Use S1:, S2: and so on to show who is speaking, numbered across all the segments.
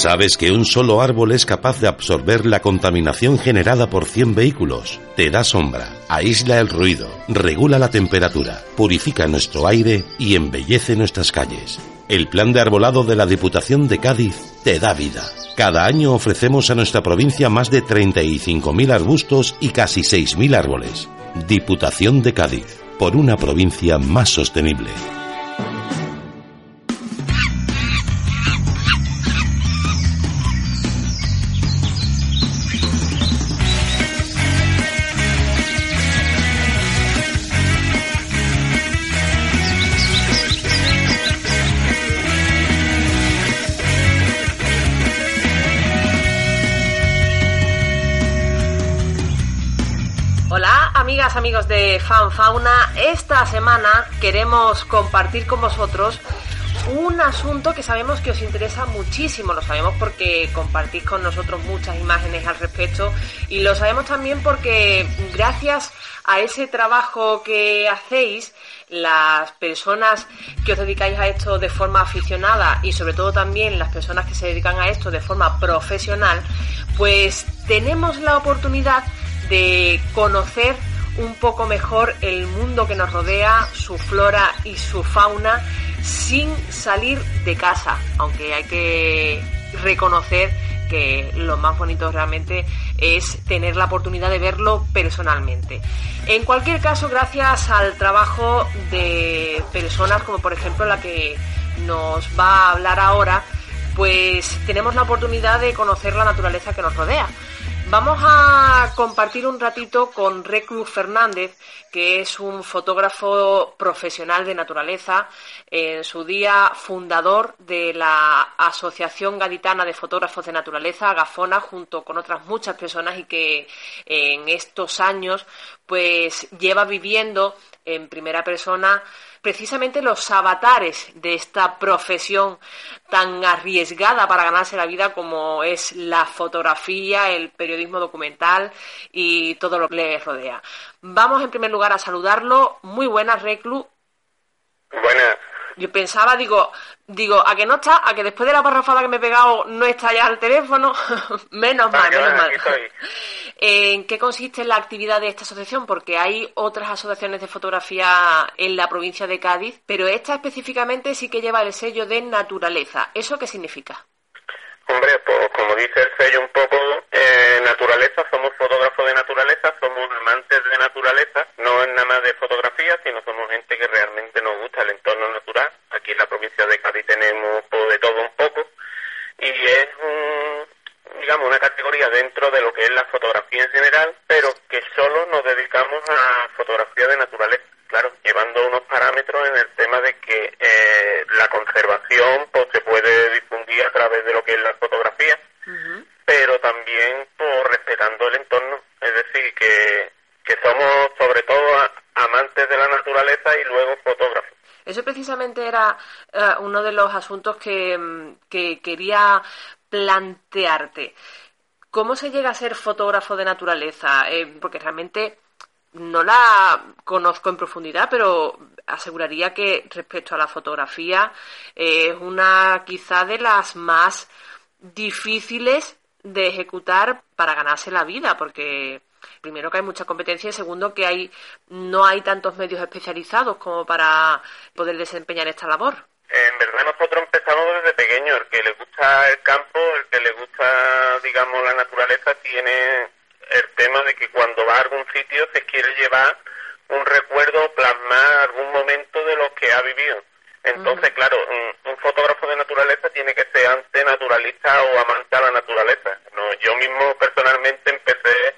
S1: ¿Sabes que un solo árbol es capaz de absorber la contaminación generada por 100 vehículos? Te da sombra, aísla el ruido, regula la temperatura, purifica nuestro aire y embellece nuestras calles. El plan de arbolado de la Diputación de Cádiz te da vida. Cada año ofrecemos a nuestra provincia más de 35.000 arbustos y casi 6.000 árboles. Diputación de Cádiz, por una provincia más sostenible.
S2: Amigos de Fan Fauna, esta semana queremos compartir con vosotros un asunto que sabemos que os interesa muchísimo, lo sabemos porque compartís con nosotros muchas imágenes al respecto y lo sabemos también porque gracias a ese trabajo que hacéis, las personas que os dedicáis a esto de forma aficionada y sobre todo también las personas que se dedican a esto de forma profesional, pues tenemos la oportunidad de conocer un poco mejor el mundo que nos rodea, su flora y su fauna, sin salir de casa, aunque hay que reconocer que lo más bonito realmente es tener la oportunidad de verlo personalmente. En cualquier caso, gracias al trabajo de personas como por ejemplo la que nos va a hablar ahora, pues tenemos la oportunidad de conocer la naturaleza que nos rodea. Vamos a compartir un ratito con Reclu Fernández, que es un fotógrafo profesional de naturaleza, en su día fundador de la Asociación Gaditana de Fotógrafos de Naturaleza, Gafona, junto con otras muchas personas y que en estos años pues lleva viviendo en primera persona precisamente los avatares de esta profesión tan arriesgada para ganarse la vida como es la fotografía, el periodismo documental y todo lo que le rodea. Vamos en primer lugar a saludarlo. Muy buenas, Reclu.
S3: Buenas.
S2: Yo pensaba, digo, digo, a que no está, a que después de la parrafada que me he pegado no está ya el teléfono, menos mal, menos mal. ¿En qué consiste la actividad de esta asociación? Porque hay otras asociaciones de fotografía en la provincia de Cádiz, pero esta específicamente sí que lleva el sello de naturaleza. ¿Eso qué significa?
S3: Hombre, pues como dice el sello un poco, eh, naturaleza, somos fotógrafos de naturaleza, somos amantes de naturaleza, no es nada más de fotografía, sino somos gente que realmente nos gusta el entorno natural. Aquí en la provincia de Cádiz tenemos de todo un poco y es digamos, una categoría dentro de lo que es la fotografía en general, pero que solo nos dedicamos a fotografía de naturaleza claro, llevando unos parámetros en el tema de que eh, la conservación pues, se puede difundir a través de lo que es la fotografía, pero también pues, respetando el entorno, es decir, que, que somos sobre todo amantes de la naturaleza y luego fotógrafos.
S2: Eso precisamente era eh, uno de los asuntos que, mm, que quería plantearte. ¿Cómo se llega a ser fotógrafo de naturaleza? Eh, porque realmente no la conozco en profundidad, pero aseguraría que respecto a la fotografía es una quizá de las más difíciles de ejecutar para ganarse la vida, porque primero que hay mucha competencia y segundo que hay no hay tantos medios especializados como para poder desempeñar esta labor.
S3: En verdad nosotros empezamos desde pequeño, el que le gusta el campo, el que le gusta, digamos, la naturaleza tiene el tema de que cuando va a algún sitio se quiere llevar un recuerdo, plasmar algún momento de lo que ha vivido. Entonces, claro, un, fotógrafo de naturaleza tiene que ser ante naturalista o amante a la naturaleza. No, yo mismo personalmente empecé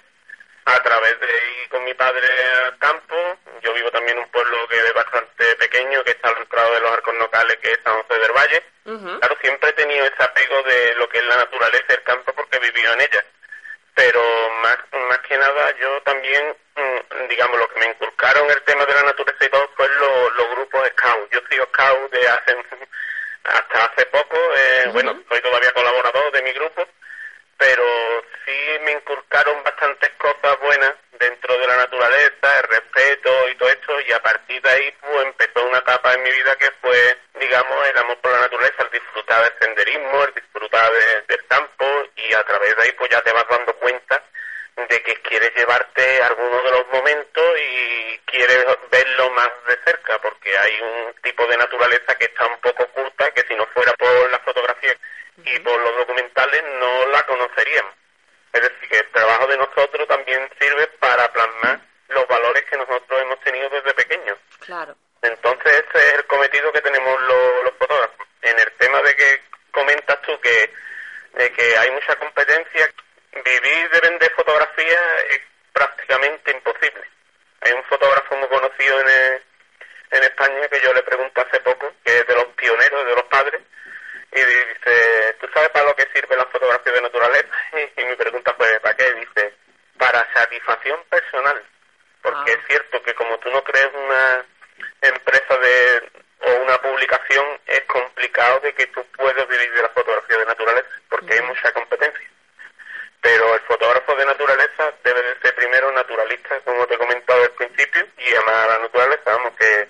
S3: a través de ir con mi padre al campo. Yo vivo también en un pueblo que es bastante pequeño, que está al entrado de los arcos locales, que es San José del Valle. Claro, siempre he tenido ese apego de lo que es la naturaleza y el campo porque he vivido en ella pero más, más que nada yo también, mm, digamos, lo que me inculcaron el tema de la naturaleza y todo fue los grupos scout. Yo soy scout de hace, hasta hace poco, eh, bueno, soy todavía colaborador de mi grupo, pero sí me inculcaron bastantes cosas buenas dentro de la naturaleza, el respeto y todo esto, y a partir de ahí pues empezó una etapa en mi vida que fue, digamos, el amor por la naturaleza, el disfrutar del senderismo, el disfrutar de, de través de ahí pues ya te vas dando cuenta de que quieres llevarte algunos de los momentos y quieres verlo más de cerca, porque hay un tipo de naturaleza que está un poco oculta, que si no fuera por la fotografía y por los documentales no la conoceríamos. Es decir, que el trabajo de nosotros también sirve para plasmar los valores que nosotros hemos tenido desde pequeños.
S2: Claro.
S3: Entonces ese es el cometido que tenemos los, los fotógrafos. En el tema de que comentas tú que, de que hay mucha competencia, vivir de vender fotografía es prácticamente imposible. Hay un fotógrafo muy conocido en, en España que yo le pregunto hace poco, que es de los pioneros, de los padres, y dice, ¿tú sabes para lo que sirve la fotografía de naturaleza? Y, mi pregunta fue, ¿para qué? Para satisfacción personal. Porque
S2: Ah.
S3: es cierto que como tú no crees una empresa de o una publicación, es complicado de que tú puedas vivir de la fotografía de naturaleza, porque hay mucha competencia. Pero el fotógrafo de naturaleza debe de ser primero naturalista, como te he comentado al principio, y amar a la naturaleza, vamos, que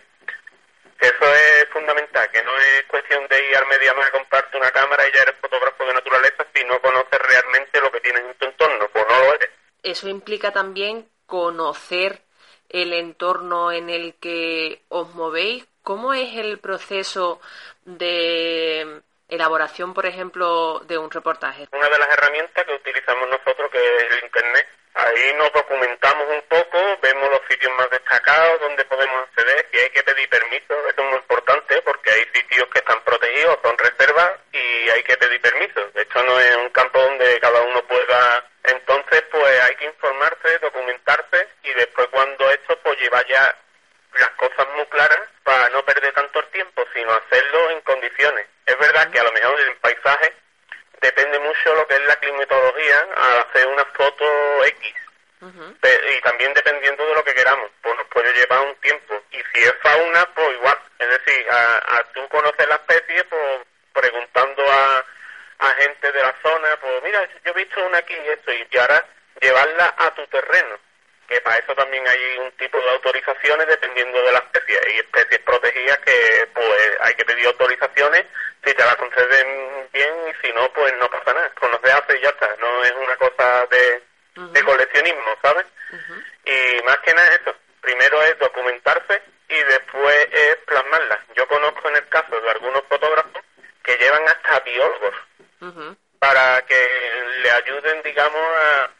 S3: que eso es fundamental, que no es cuestión de ir al Mediamar a comprarte una cámara y ya eres fotógrafo de naturaleza si no conoces realmente lo que tienes en tu entorno, pues no lo eres.
S2: Eso implica también conocer el entorno en el que os movéis. ¿Cómo es el proceso de elaboración, por ejemplo, de un reportaje?
S3: Una de las herramientas que utilizamos nosotros, que es el Internet, ahí nos documentamos un poco, vemos los sitios más destacados, donde podemos acceder, si hay que pedir permiso, eso es muy importante porque hay sitios que están protegidos, son reservas y hay que pedir permiso. Esto no es un campo donde cada uno pueda... Entonces, pues hay que informarse, documentarse y después cuando esto, pues lleva ya las cosas muy claras para no perder tanto el tiempo, sino hacerlo en condiciones. Es verdad que a lo mejor en paisaje depende mucho lo que es la climatología al hacer una foto X. Y también dependiendo de lo que queramos, pues nos puede llevar un tiempo. Y si es fauna, pues igual. Es decir, a, a tú conocer la especie, pues preguntando a, a gente de la zona, pues mira, yo he visto una aquí y esto, y ahora llevarla a tu terreno. Que para eso también hay un tipo de autorizaciones dependiendo de la especie. Hay especies protegidas que pues hay que pedir autorizaciones, si te la conceden bien y si no, pues no pasa nada. Conocer hace y ya está. No es una cosa de, de coleccionismo, ¿sabes? Y más que nada eso. Primero es documentarse y después es plasmarla. Yo conozco en el caso de algunos fotógrafos que llevan hasta biólogos para que le ayuden, digamos, a,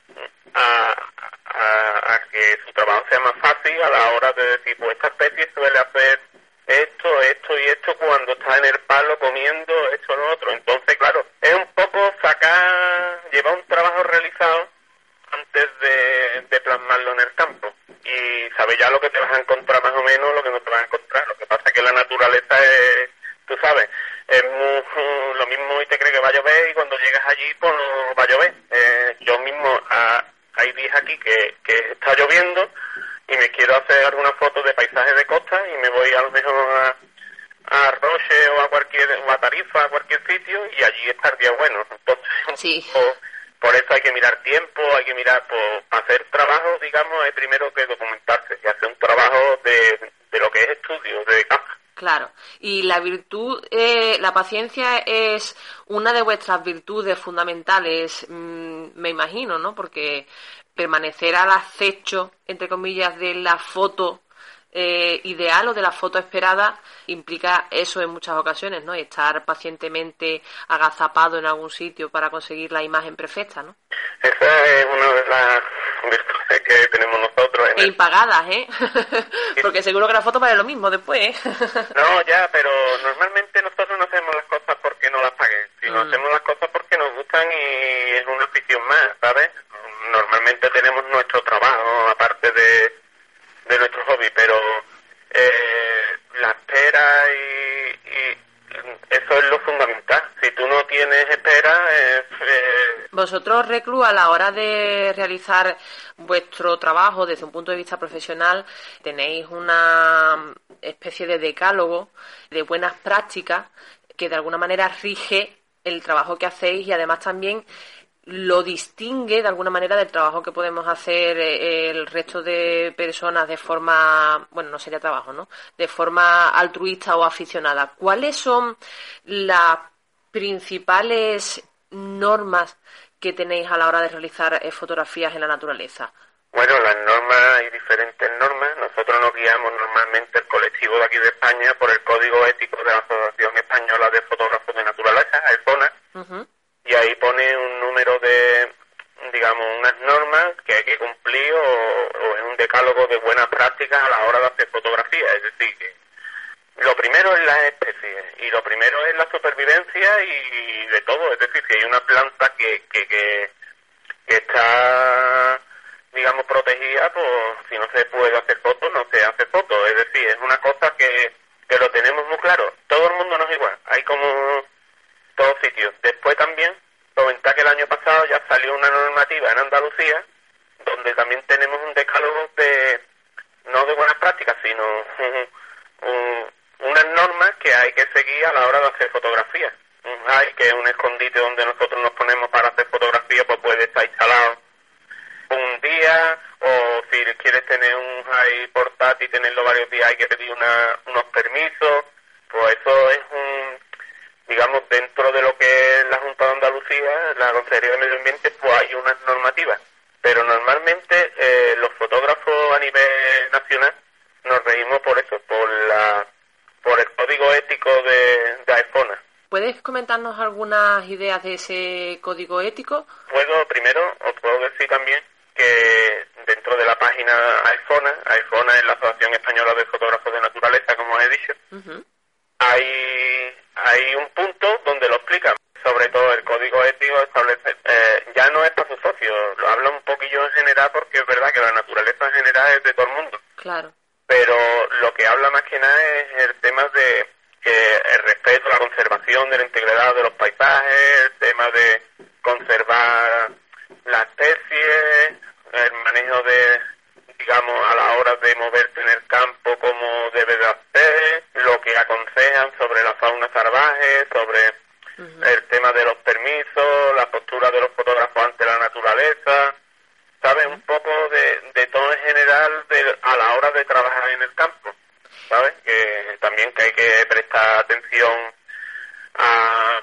S3: a- a que su trabajo sea más fácil a la hora de decir, pues esta especie suele hacer esto, esto y esto cuando está en el palo comiendo esto lo otro. Entonces, claro, es un poco sacar, llevar un trabajo realizado antes de, de plasmarlo en el campo y sabes ya lo que te vas a encontrar más o menos, lo que no te vas a encontrar. Lo que pasa es que la naturaleza es, tú sabes, es muy, lo mismo y te cree que va a llover y cuando llegas allí pues no va a llover. Eh, yo mismo, a- hay días aquí que, que está lloviendo quiero hacer alguna foto de paisaje de costa y me voy a lo mejor a, a Roche o a cualquier, o a Tarifa, a cualquier sitio y allí está el día bueno. Entonces,
S2: Sí.
S3: poco- por eso hay que mirar tiempo, hay que mirar, por hacer trabajo, digamos, hay primero que documentarse y hacer un trabajo de, de lo que es estudio, de campo.
S2: Claro. Y la virtud, eh, la paciencia es una de vuestras virtudes fundamentales, mm, me imagino, ¿no? Porque permanecer al acecho, entre comillas, de la foto eh, ideal o de la foto esperada implica eso en muchas ocasiones, ¿no? Estar pacientemente agazapado en algún sitio para conseguir la imagen perfecta, ¿no?
S3: Esa es una de las virtudes que tenemos nosotros en
S2: E impagadas, ¿eh? Porque seguro que la foto vale lo mismo después, ¿eh?
S3: No, ya, pero normalmente nosotros no hacemos las cosas porque no las paguen, sino
S2: Mm.
S3: hacemos las cosas porque nos gustan y es una afición más, ¿sabes? Normalmente tenemos nuestro trabajo aparte de, de nuestro hobby, pero eh, la espera y, y eso es lo fundamental. Si tú no tienes espera, es, eh,
S2: Vosotros, Reclu, a la hora de realizar vuestro trabajo desde un punto de vista profesional, tenéis una especie de decálogo de buenas prácticas que de alguna manera rige el trabajo que hacéis y además también lo distingue de alguna manera del trabajo que podemos hacer eh, el resto de personas de forma, bueno, no sería trabajo, ¿no? De forma altruista o aficionada. ¿Cuáles son las principales normas que tenéis a la hora de realizar eh, fotografías en la naturaleza?
S3: Bueno, las normas, hay diferentes normas. Nosotros nos guiamos normalmente el colectivo de aquí de España por el Código Ético de la Asociación Española de Fotógrafos de Naturaleza, AEFONA, y ahí pone un número de, digamos, unas normas que hay que cumplir o, es un decálogo de buenas prácticas a la hora de hacer fotografía. Es decir, que lo primero es las especies y lo primero es la supervivencia y de todo. Es decir, si hay una planta que, que, que está digamos, protegida, pues si no se puede hacer foto, no se hace foto. Es decir, es una cosa que, que lo tenemos muy claro. Todo el mundo no es igual. Hay como todos sitios. Después también, comentar que el año pasado ya salió una normativa en Andalucía, donde también tenemos un decálogo de, no de buenas prácticas, sino unas normas que hay que seguir a la hora de hacer fotografías. Hay que un escondite donde nosotros nos ponemos para hacer fotografía, pues puede estar instalado un día o si quieres tener un high portátil y tenerlo varios días hay que pedir una, unos permisos, pues eso es un, digamos, dentro de lo que es la Junta de Andalucía, la Consejería de Medio Ambiente, pues hay unas normativas. Pero normalmente eh, los fotógrafos a nivel nacional nos reímos por eso, por la por el código ético de, de.
S2: ¿Puedes comentarnos algunas ideas de ese código ético?
S3: Puedo, primero, os puedo decir también que dentro de la página iPhone, iPhone es la Asociación Española de Fotógrafos de Naturaleza, como he dicho, hay, hay un punto donde lo explican. Sobre todo el código ético establece, eh, ya no es para sus socios, lo habla un poquillo en general porque es verdad que la naturaleza en general es de todo el mundo.
S2: Claro.
S3: Pero lo que habla más que nada es el tema de que el respeto, la conservación de la integridad de los paisajes, el tema de conservar la especie, el manejo de, digamos, a la hora de moverse en el campo como debe de hacer, lo que aconsejan sobre la fauna salvaje, sobre el tema de los permisos, la postura de los fotógrafos ante la naturaleza, ¿sabes? Un poco de, de todo en general de, a la hora de trabajar en el campo, ¿sabes? Que también que hay que prestar atención a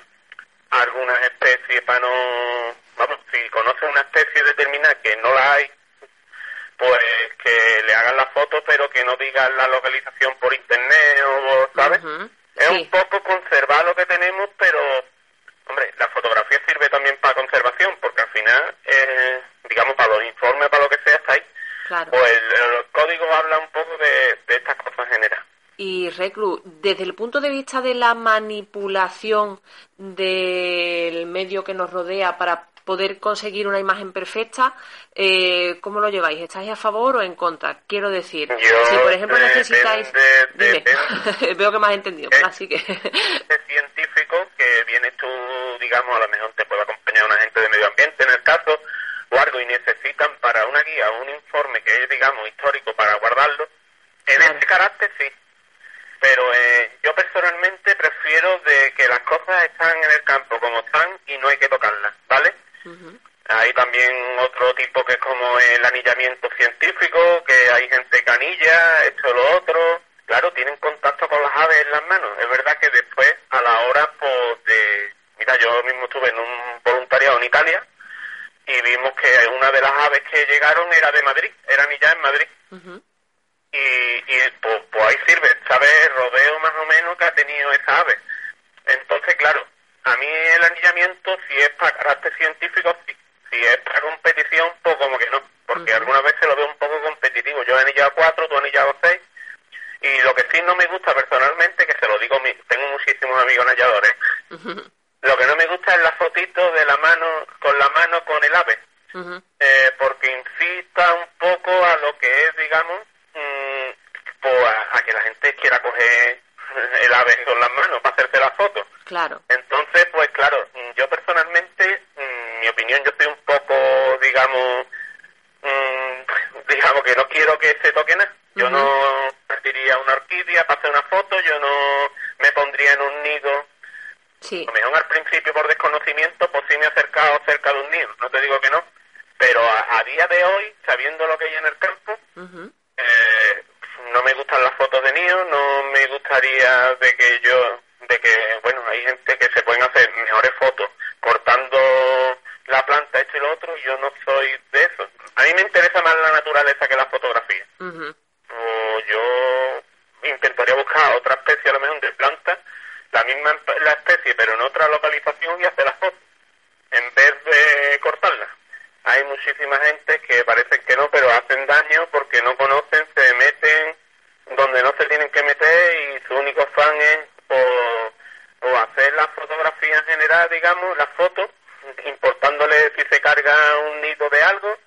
S3: algunas especies para no vamos, si conoce una especie determinada que no la hay, pues que le hagan la foto, pero que no digan la localización por internet o, ¿sabes? Es un poco conservar lo que tenemos, pero, hombre, la fotografía sirve también para conservación, porque al final, eh, digamos, para los informes, para lo que sea, está ahí. Pues el, código habla un poco de, de estas cosas generales.
S2: Y Reclu, desde el punto de vista de la manipulación del medio que nos rodea para poder conseguir una imagen perfecta, eh, ¿cómo lo lleváis? ¿Estáis a favor o en contra? Quiero decir, si por ejemplo necesitáis... Veo que me has entendido, así que...
S3: científico que vienes tú, digamos, a lo mejor te puede acompañar un agente de medio ambiente en el caso, o algo, y necesitan para una guía un informe que es, digamos, histórico para guardarlo, en este carácter sí. Pero eh, yo personalmente prefiero de que las cosas están en el campo como están y no hay que tocarlas, ¿vale? Hay también otro tipo que es como el anillamiento científico, que hay gente que anilla, esto lo otro. Claro, tienen contacto con las aves en las manos. Es verdad que después, a la hora pues, de... Mira, yo mismo estuve en un voluntariado en Italia y vimos que una de las aves que llegaron era de Madrid, era anillada en Madrid. Y, y pues, pues, ahí sirve, ¿sabes? El rodeo más o menos que ha tenido esa ave. Entonces, claro, a mí el anillamiento, si es para carácter científico, sí. Si es para competición, pues como que no. Porque algunas veces lo veo un poco competitivo. Yo he anillado cuatro, tú has anillado seis. Y lo que sí no me gusta personalmente, que se lo digo, tengo muchísimos amigos anilladores, lo que no me gusta es la fotito de la mano, con la mano con el ave. eh, porque incita un poco a lo que es, digamos, mmm, pues a, que la gente quiera coger el ave con las manos para hacerse la foto.
S2: Claro.
S3: Entonces, pues claro, opinión, yo estoy un poco, digamos, digamos que no quiero que se toque nada. Yo no partiría una orquídea para hacer una foto, yo no me pondría en un nido.
S2: Sí.
S3: A lo mejor al principio por desconocimiento, pues sí me he acercado cerca de un nido, no te digo que no. Pero a, día de hoy, sabiendo lo que hay en el campo, eh, no me gustan las fotos de niños, no me gustaría de que yo, de que, bueno, hay gente que se pueden hacer mejores fotos cortando gusta esto y lo otro, yo no soy de eso. A mí me interesa más la naturaleza que la fotografía. O yo intentaría buscar otra especie a lo mejor de planta, la misma la especie pero en otra localización y hacer las fotos, en vez de cortarla. Hay muchísima gente que parece que no, pero hacen daño porque no conocen, se meten donde no se tienen que meter y su único fan es o, o hacer la fotografía en general, digamos, la foto, importándole si se carga un nido de algo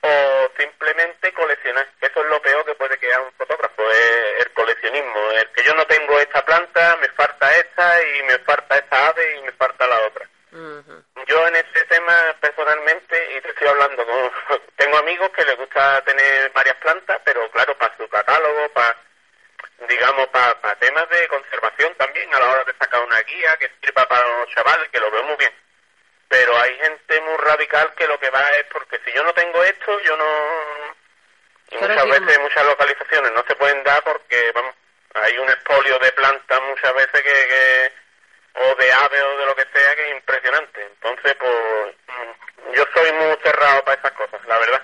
S3: o simplemente coleccionar. Eso es lo peor que puede quedar un fotógrafo, es el coleccionismo. El que yo no tengo esta planta, me falta esta y me falta esta ave y me falta la otra. Yo en este tema personalmente, y te estoy hablando con, tengo amigos que les gusta tener varias plantas, pero claro, para su catálogo, para, digamos, para, para temas de conservación también, a la hora de sacar una guía que sirva para los chavales, que lo veo muy bien pero hay gente muy radical que lo que va es porque si yo no tengo esto, yo no... Y muchas veces, muchas localizaciones no se pueden dar porque, vamos, hay un expolio de plantas muchas veces que, o de aves o de lo que sea que es impresionante. Entonces, pues, mm, yo soy muy cerrado para esas cosas, la verdad.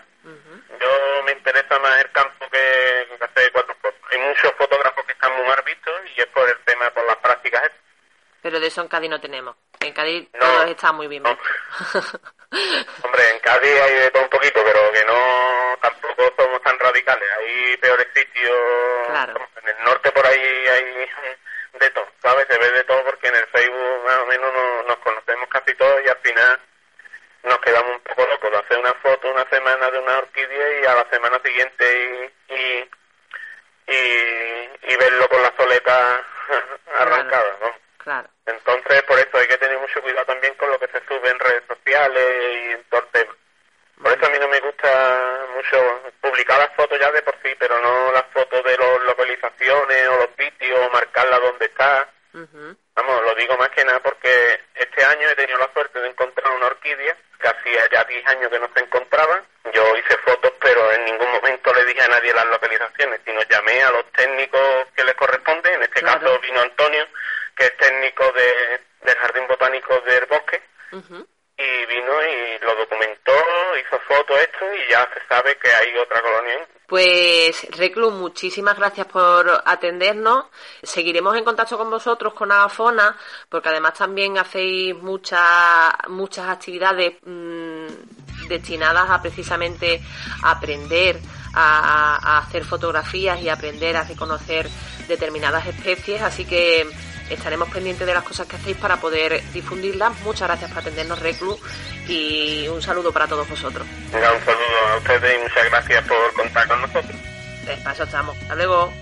S3: Yo me interesa más el campo que, hacer cuatro fotos. Hay muchos fotógrafos que están muy mal vistos y es por el tema, por las prácticas.
S2: Pero de eso en Cádiz no tenemos. En Cádiz todo está muy bien.
S3: Hombre, en Cádiz hay de todo un poquito, pero que no tampoco somos tan radicales. Hay peores sitios. En el norte por ahí hay de todo, ¿sabes? Se ve de todo porque en el Facebook más o menos nos, conocemos casi todos y al final nos quedamos un poco locos hacer una foto una semana de una orquídea y a la semana siguiente y, y, verlo con la soleta arrancada, ¿no?
S2: Claro.
S3: Entonces, por eso hay que tener mucho cuidado también con lo que se sube en redes sociales y en todo el tema. Por eso a mí no me gusta mucho publicar las fotos ya de por sí, pero no las fotos de las localizaciones o los sitios, o marcarla donde está. Vamos, lo digo más que nada porque este año he tenido la suerte de encontrar una orquídea que hacía ya 10 años que no se encontraba. Yo hice fotos, pero en ningún momento le dije a nadie las localizaciones, sino llamé a los técnicos que les corresponde. En este caso vino Antonio que es técnico de, del Jardín Botánico del Bosque, y vino y lo documentó, hizo fotos, esto, y ya se sabe que hay otra colonia.
S2: Pues, Reclu, muchísimas gracias por atendernos. Seguiremos en contacto con vosotros, con Agafona, porque además también hacéis muchas, muchas actividades mm, destinadas a precisamente aprender a, a hacer fotografías y aprender a reconocer determinadas especies, así que estaremos pendientes de las cosas que hacéis para poder difundirlas. Muchas gracias por atendernos, Reclu, y un saludo para todos vosotros.
S3: un saludo a ustedes y muchas gracias por contar con nosotros.
S2: Despacio estamos. Hasta luego.